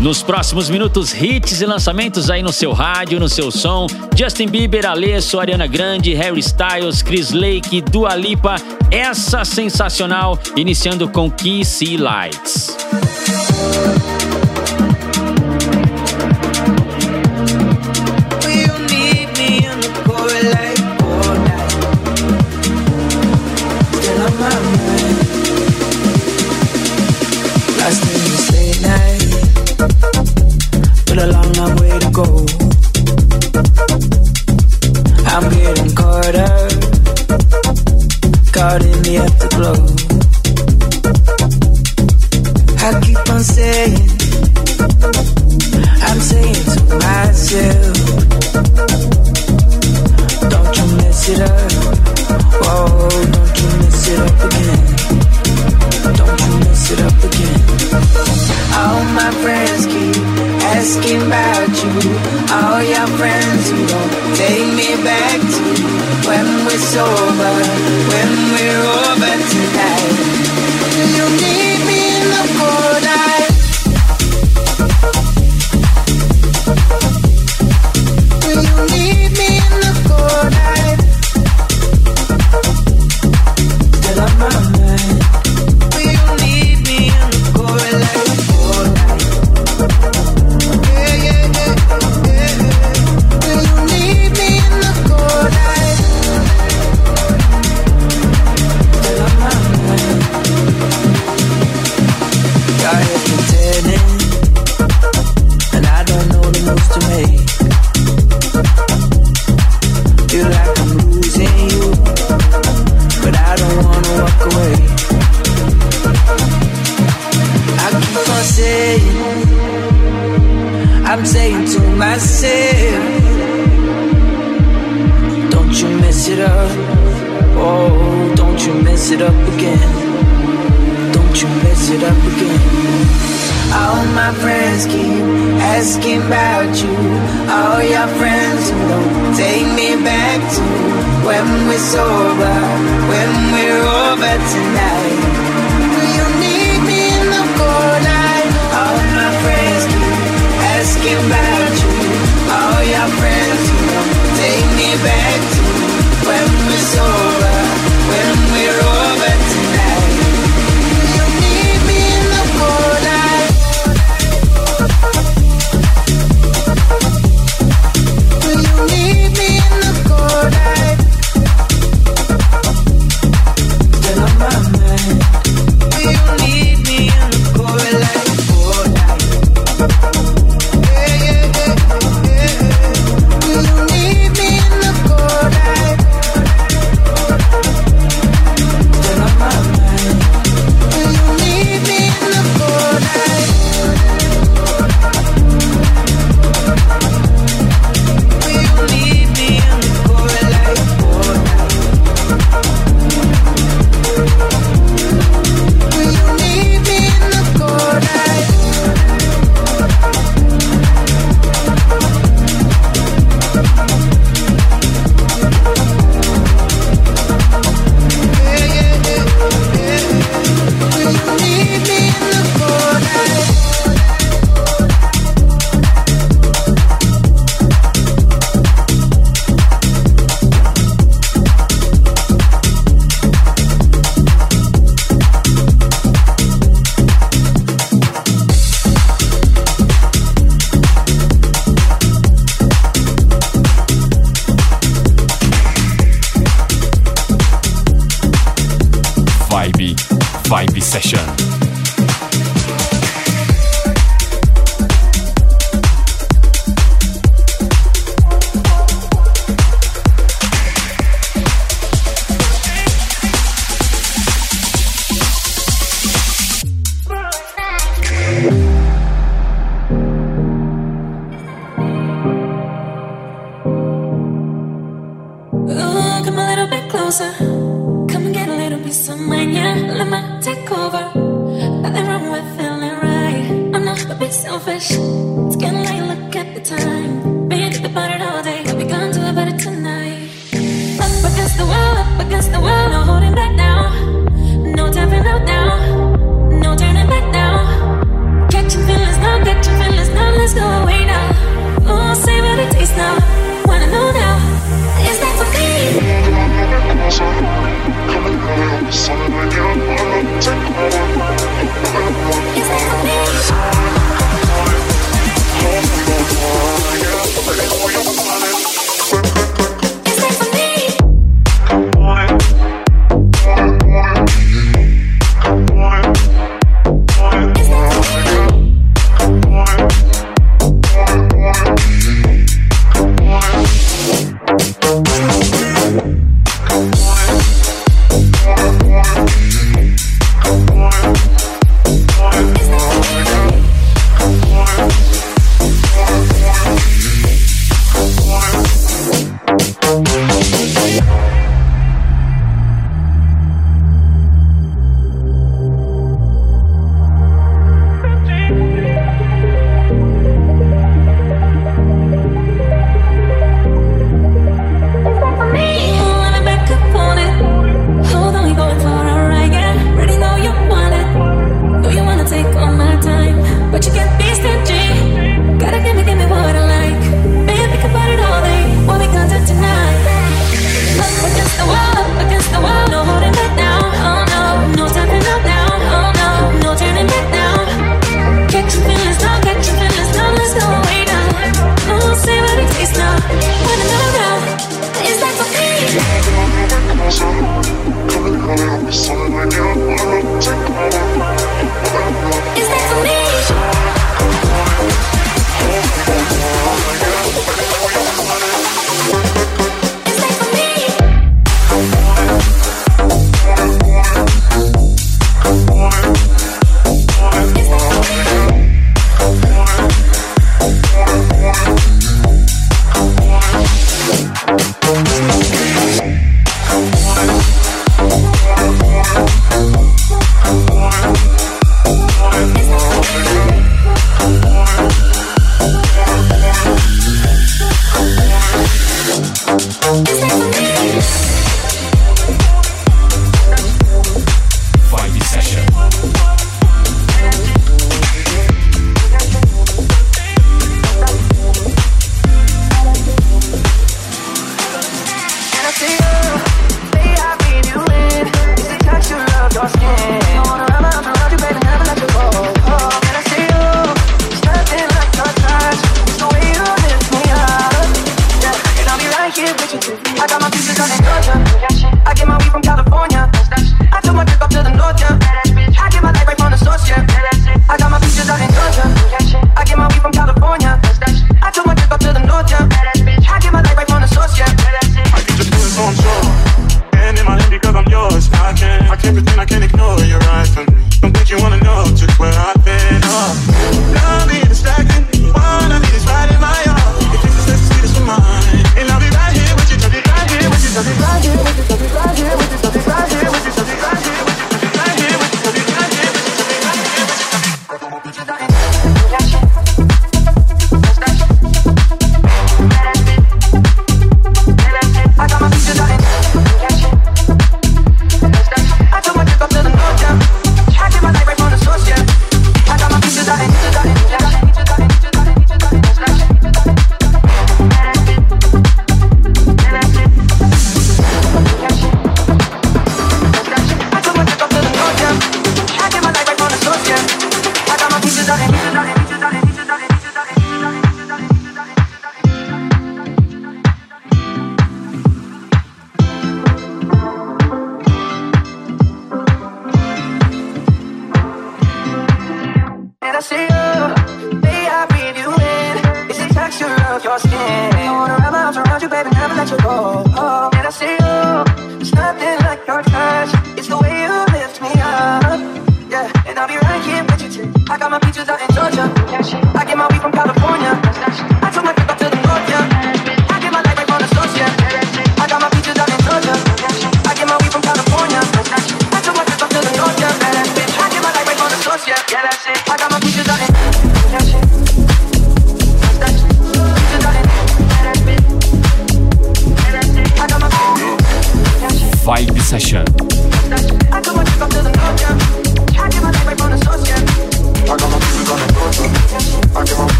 Nos próximos minutos, hits e lançamentos aí no seu rádio, no seu som. Justin Bieber, Alesso, Ariana Grande, Harry Styles, Chris Lake, Dua Lipa. Essa sensacional, iniciando com Kiss e Lights. it's over. When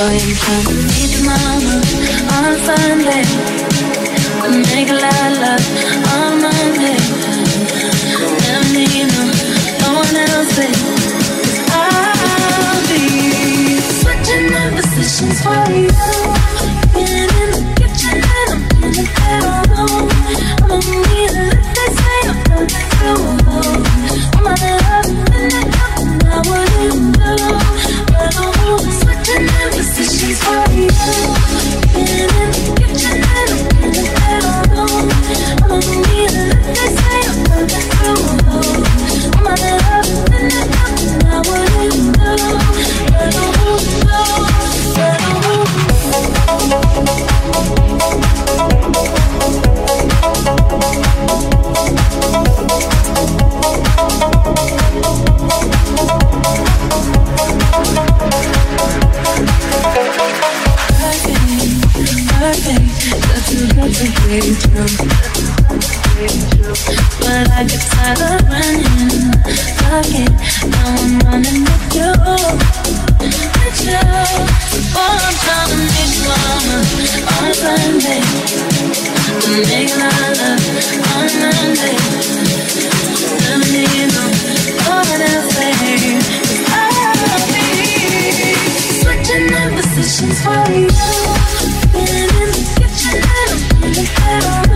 Boy, I'm trying to meet your mama on Sunday. And make a lot of love on Monday. Never need no, no one else. Cause I'll be switching up positions for you. Been in the But I get tired of running. It, now I'm running with you. With you. Love on Monday. Else. I'll be switching up positions for you. And I'm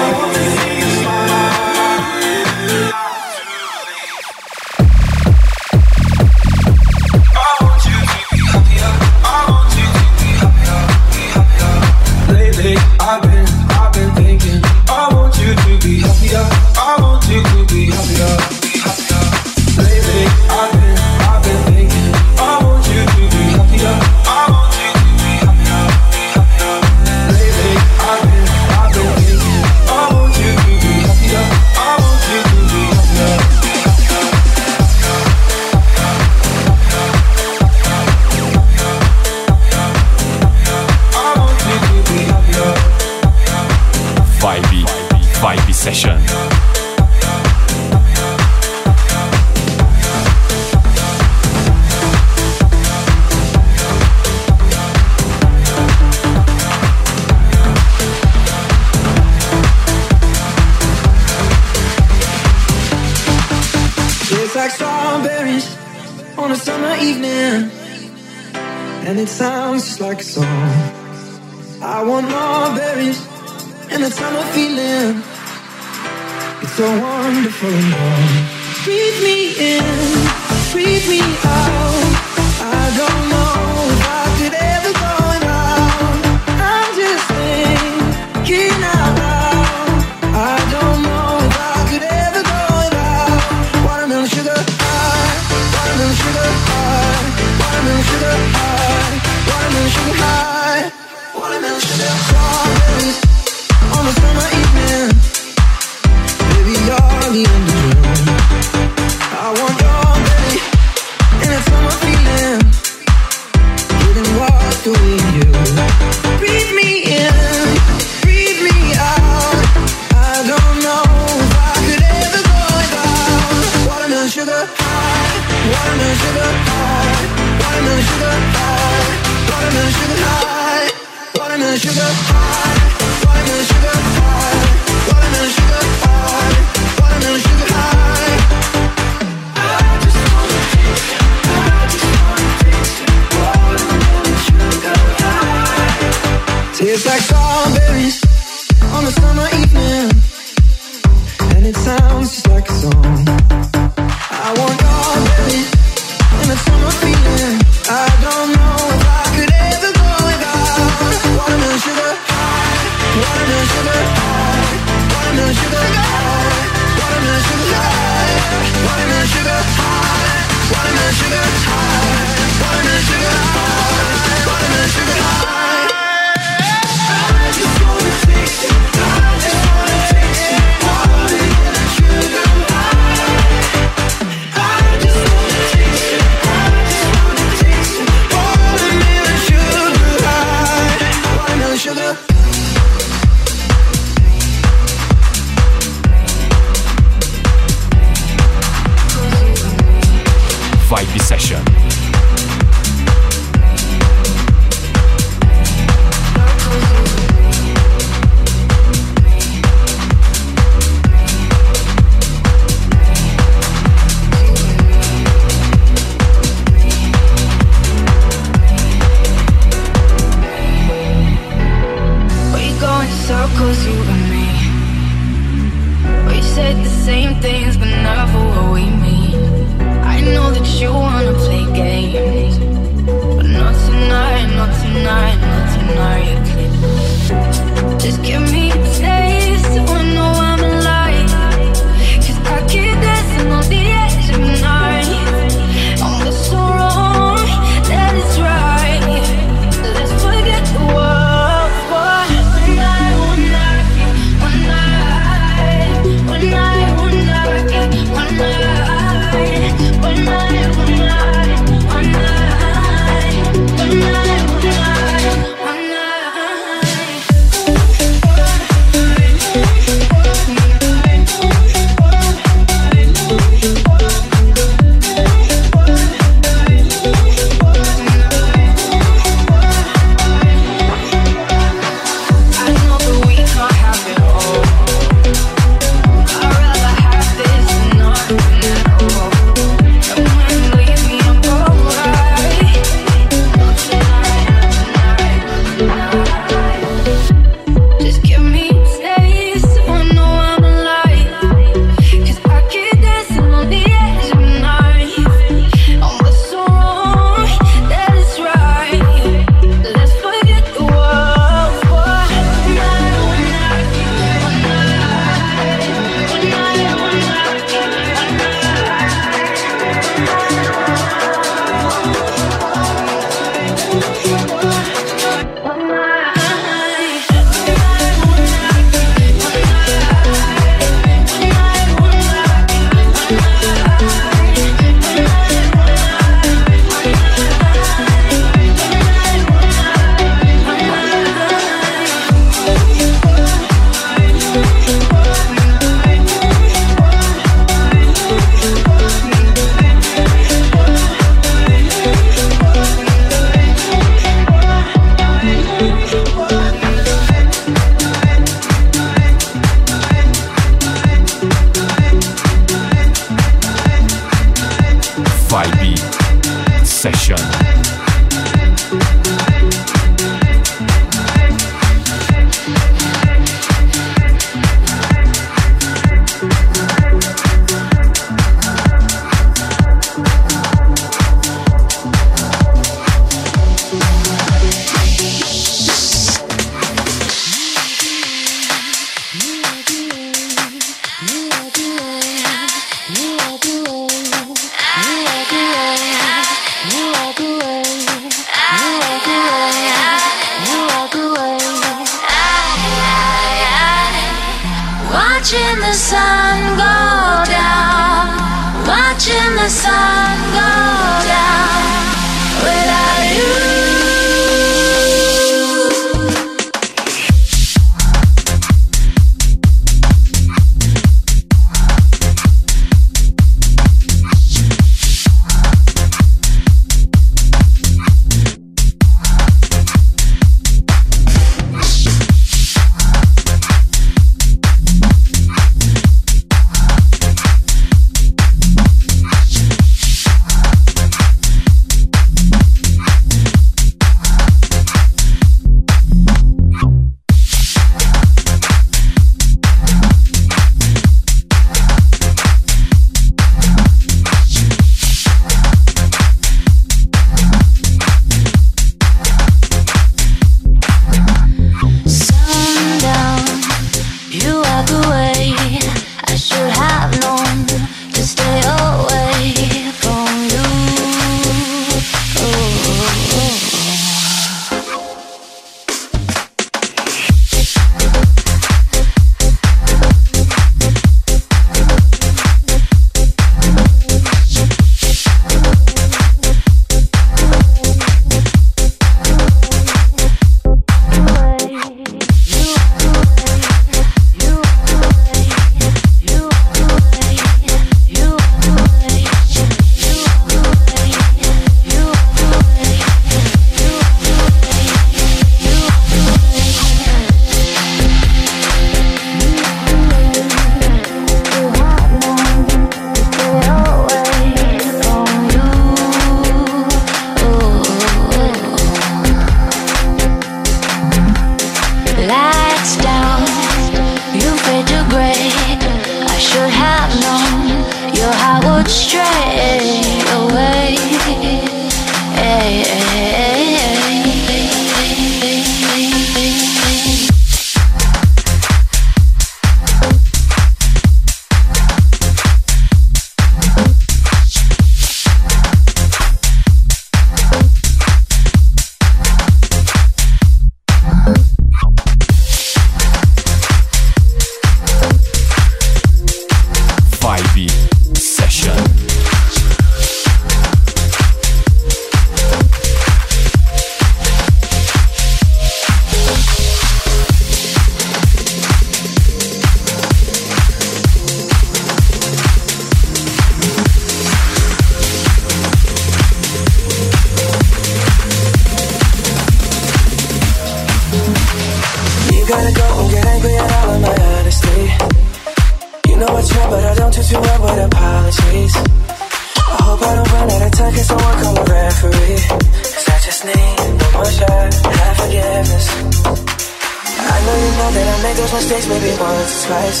those mistakes maybe once or twice.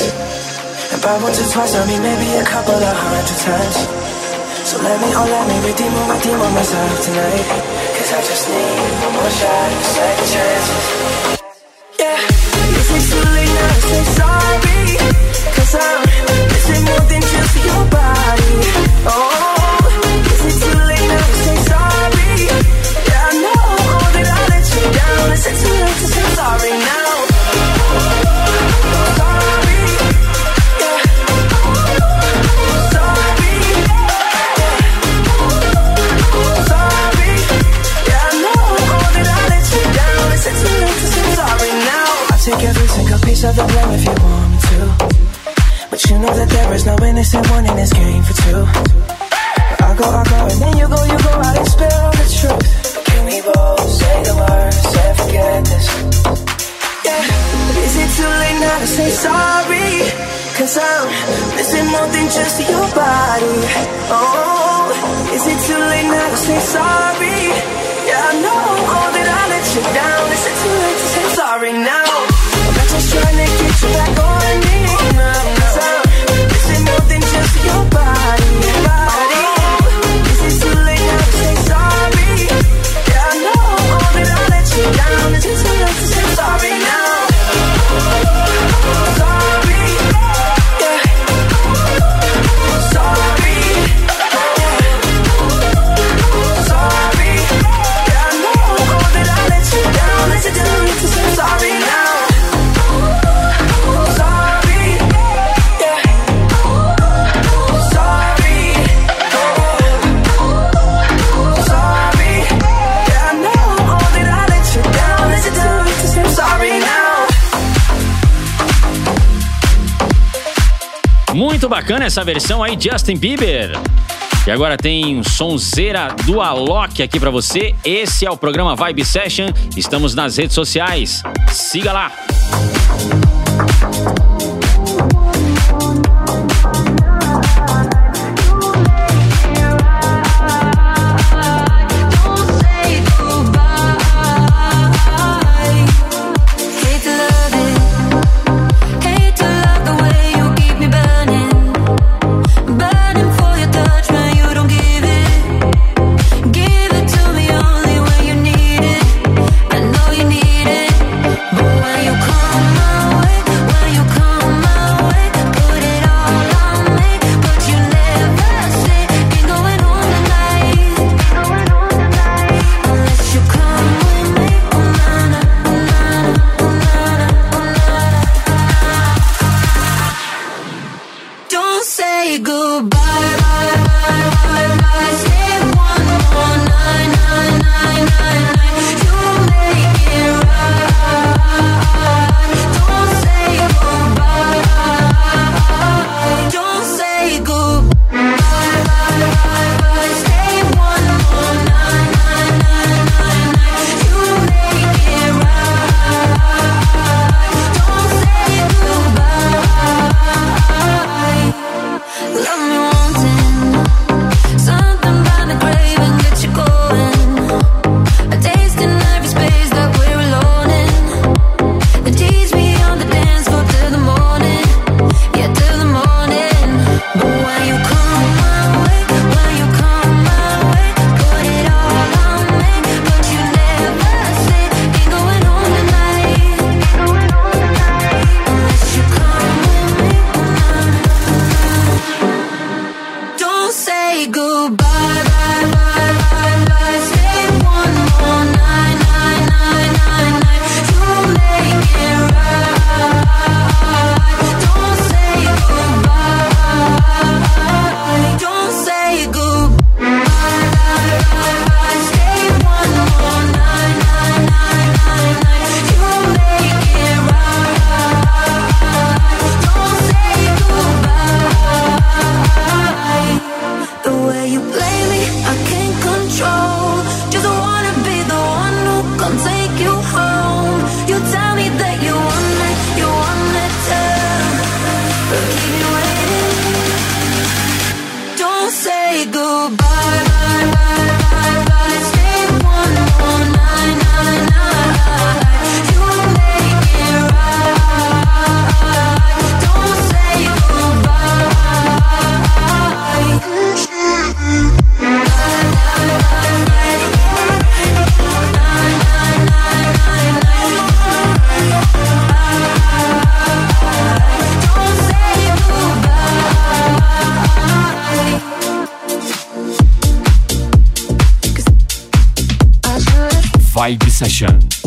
And by once or twice, I mean maybe a couple of hundred times. So let me, oh let me redeem or redeem on myself tonight. Cause I just need one more shot, second chance. Yeah, you too late now, to say sorry. Cause I'm missing more than just your body. Oh. Yeah, I know that I let you Down, it's too late to say yourself to blame if you want me to. But you know that there is no innocent one in this game for two. I go, I go, and then you go, you go out and spill the truth. Can we both say the words and forget this? Yeah. Is it too late now to say sorry? Cause I'm missing more than just your body. Oh, is it too late now to say sorry? Yeah, I know that I let you down. Is it too late to say sorry now? I'm sorry now. bacana essa versão aí, Justin Bieber. E agora tem um sonzeira do Alok aqui para você. Esse é o programa Vibe Session. Estamos nas redes sociais. Siga lá. Session.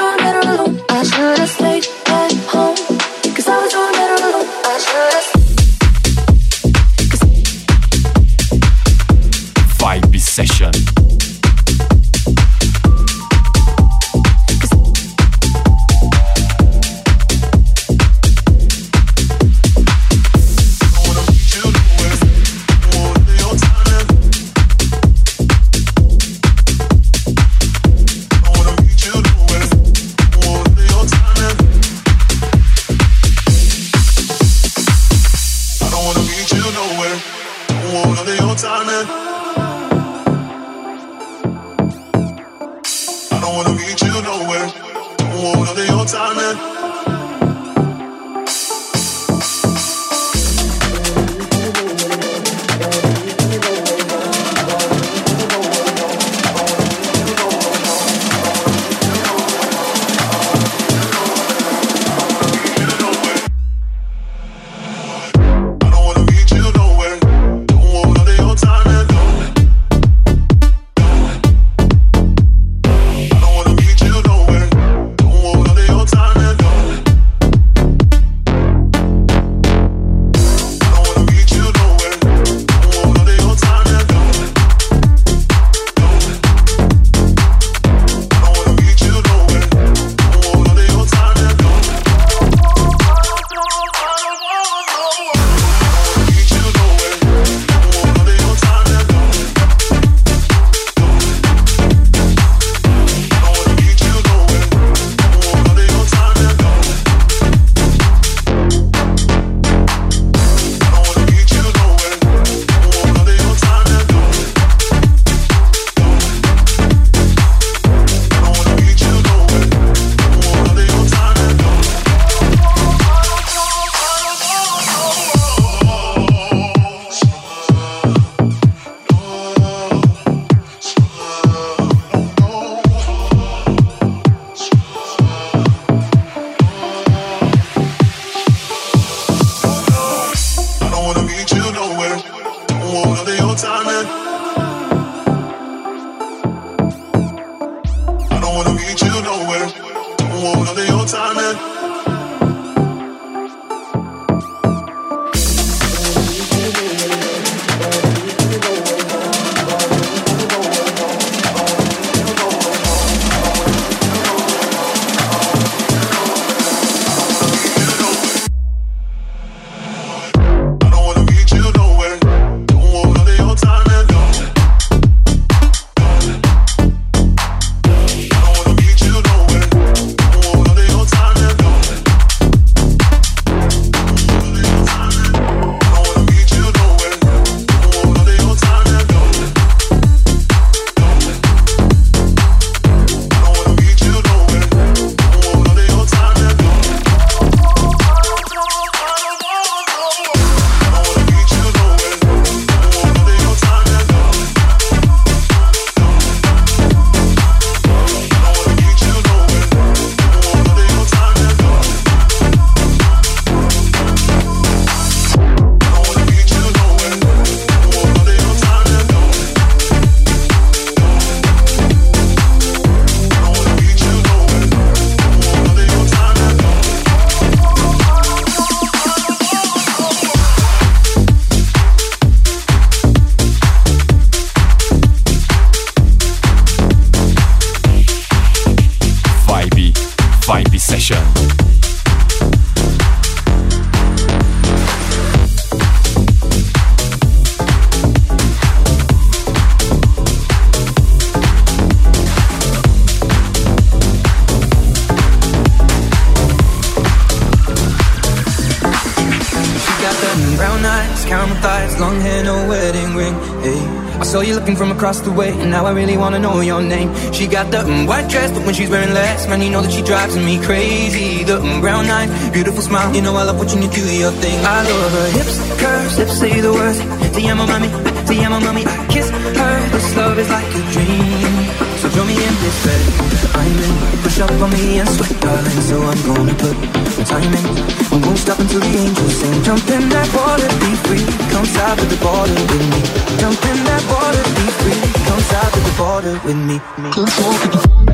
alone. I should have stayed. Across the way, and now I really wanna know your name. She got the mm, white dress, but when she's wearing less, man, you know that she drives me crazy. The mm, brown eyes, beautiful smile, you know I love watching you do your thing. I love her hips, curves, lips say the words. Te amo, mami, te amo, mami. I kiss her. This love is like a dream. Join me in this bed. I'm in. Push up on me and sweat, darling So I'm gonna put my time in. I won't stop until the angels sing. Jump in that water, be free. Come south to the border with me. Jump in that water, be free. Come south to the border with me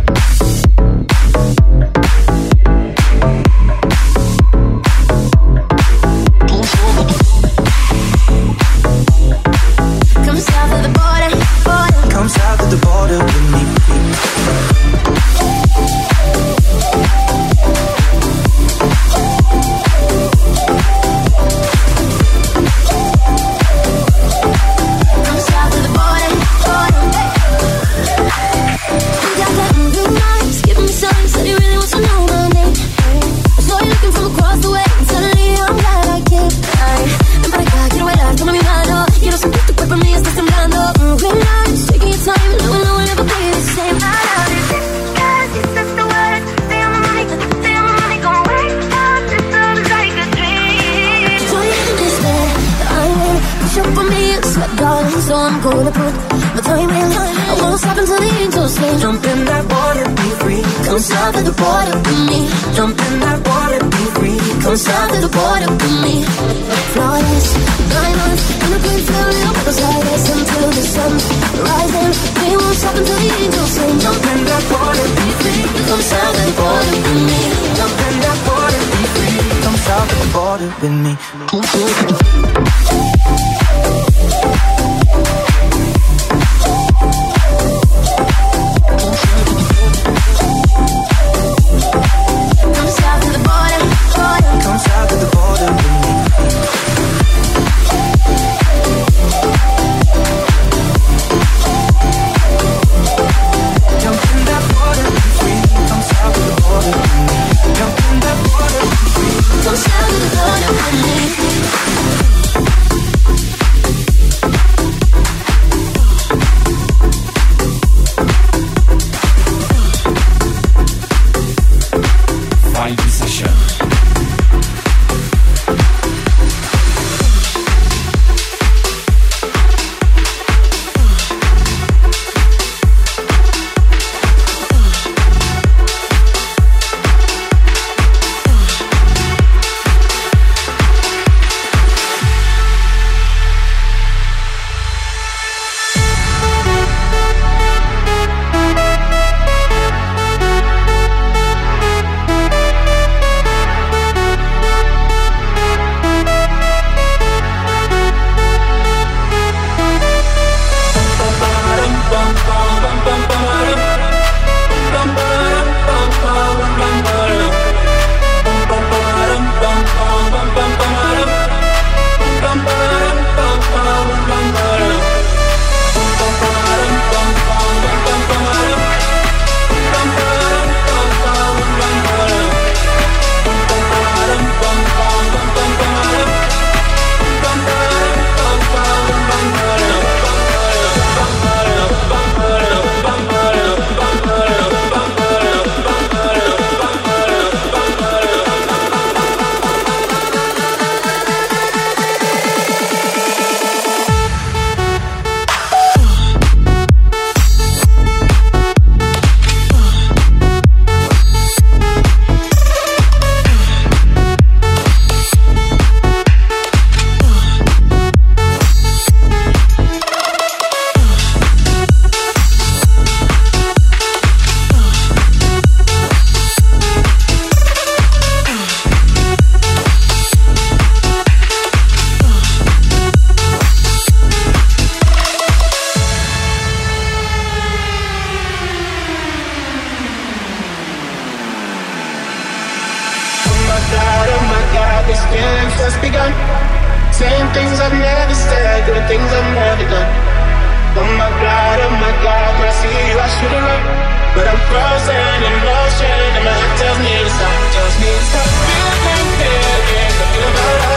just begun. Saying things I've never said, doing things I've never done. Oh my God, oh my God, when I see you, I should have run. But I'm frozen in motion, and my head tells me to stop, tells me to stop. Feeling, feeling, feeling about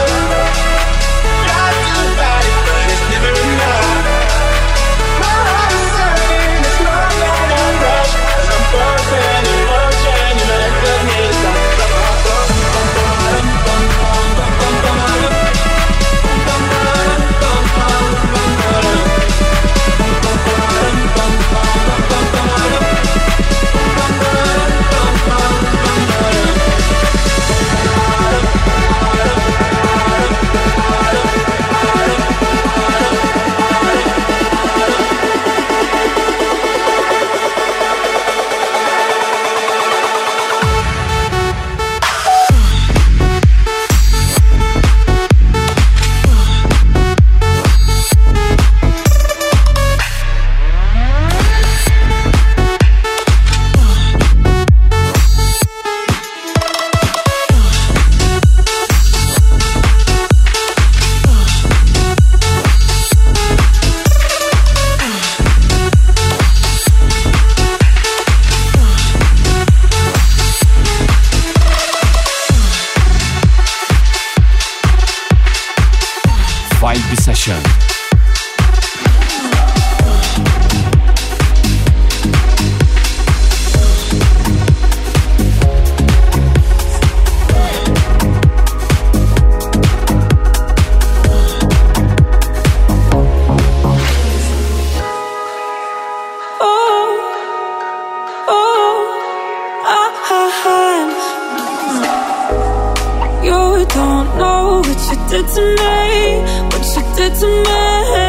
did to me, what you did to me.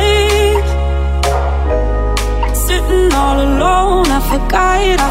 Sitting all alone, I forgot, I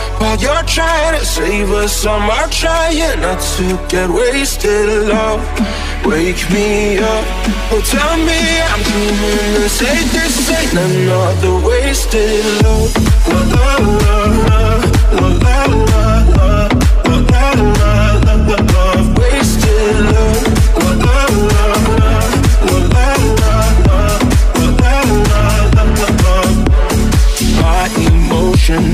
While you're trying to save us, I'm trying not to get wasted. Love, wake me up. Oh, tell me I'm dreaming the same. This ain't another wasted love. La la la la la la la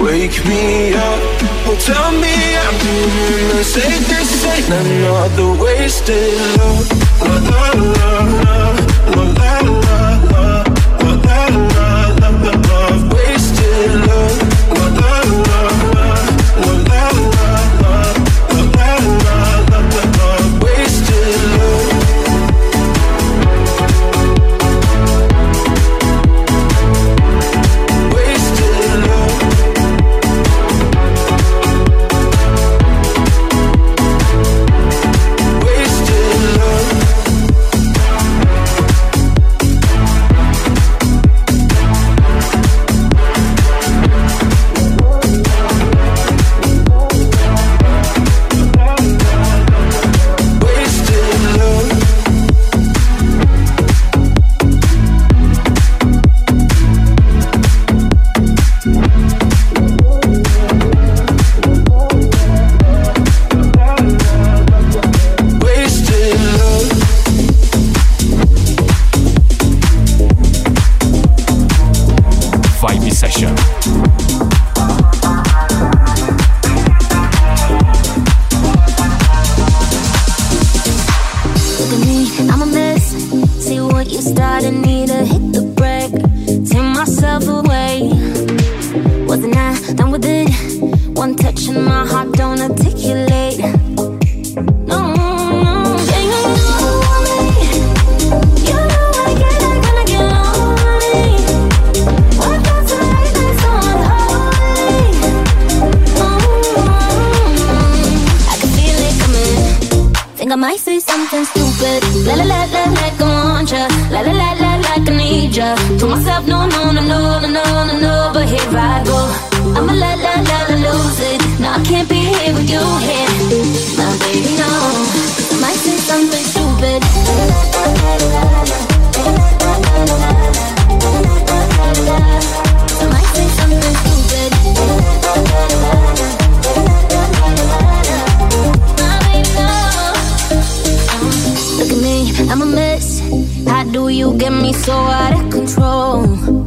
wake me up. Oh, tell me I'm doing the same. This ain't another wasted love. La la la la Look at me, I'm a mess. How do you get me so out of control?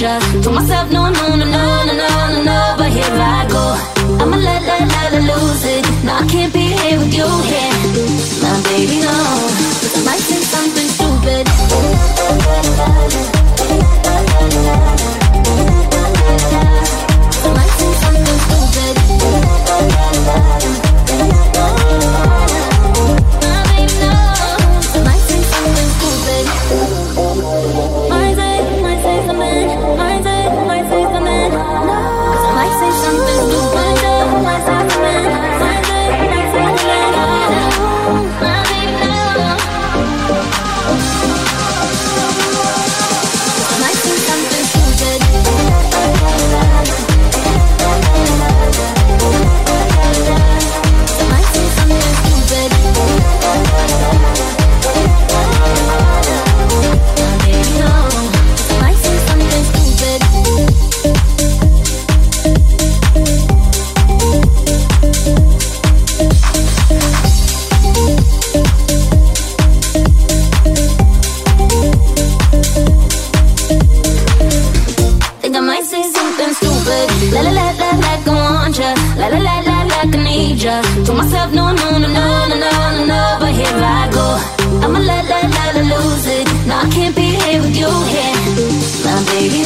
danger. Told myself, no, no, no, no, no, no, no, no, but here I go. I'ma let let let let lose it. Now I can't be here with you yeah, My baby, no. I might think something stupid. I might think something stupid.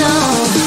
Oh.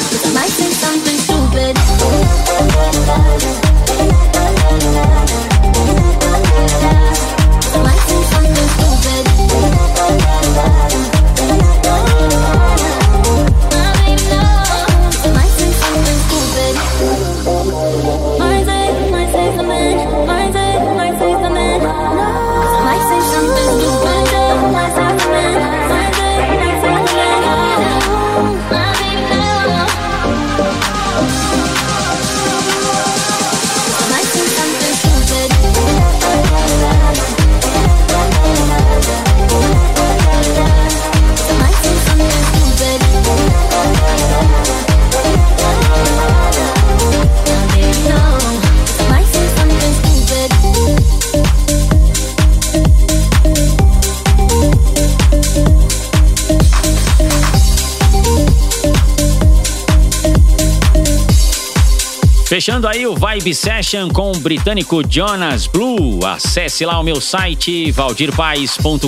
Fechando aí o Vibe Session com o britânico Jonas Blue. Acesse lá o meu site valdirpaes.com.br,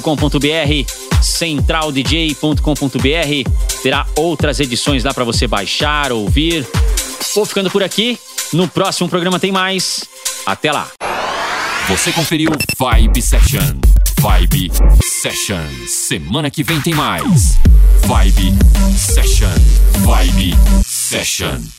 centraldj.com.br. Terá outras edições lá para você baixar, ouvir. Vou ficando por aqui. No próximo programa tem mais. Até lá. Você conferiu Vibe Session. Vibe Session. Semana que vem tem mais. Vibe Session. Vibe Session.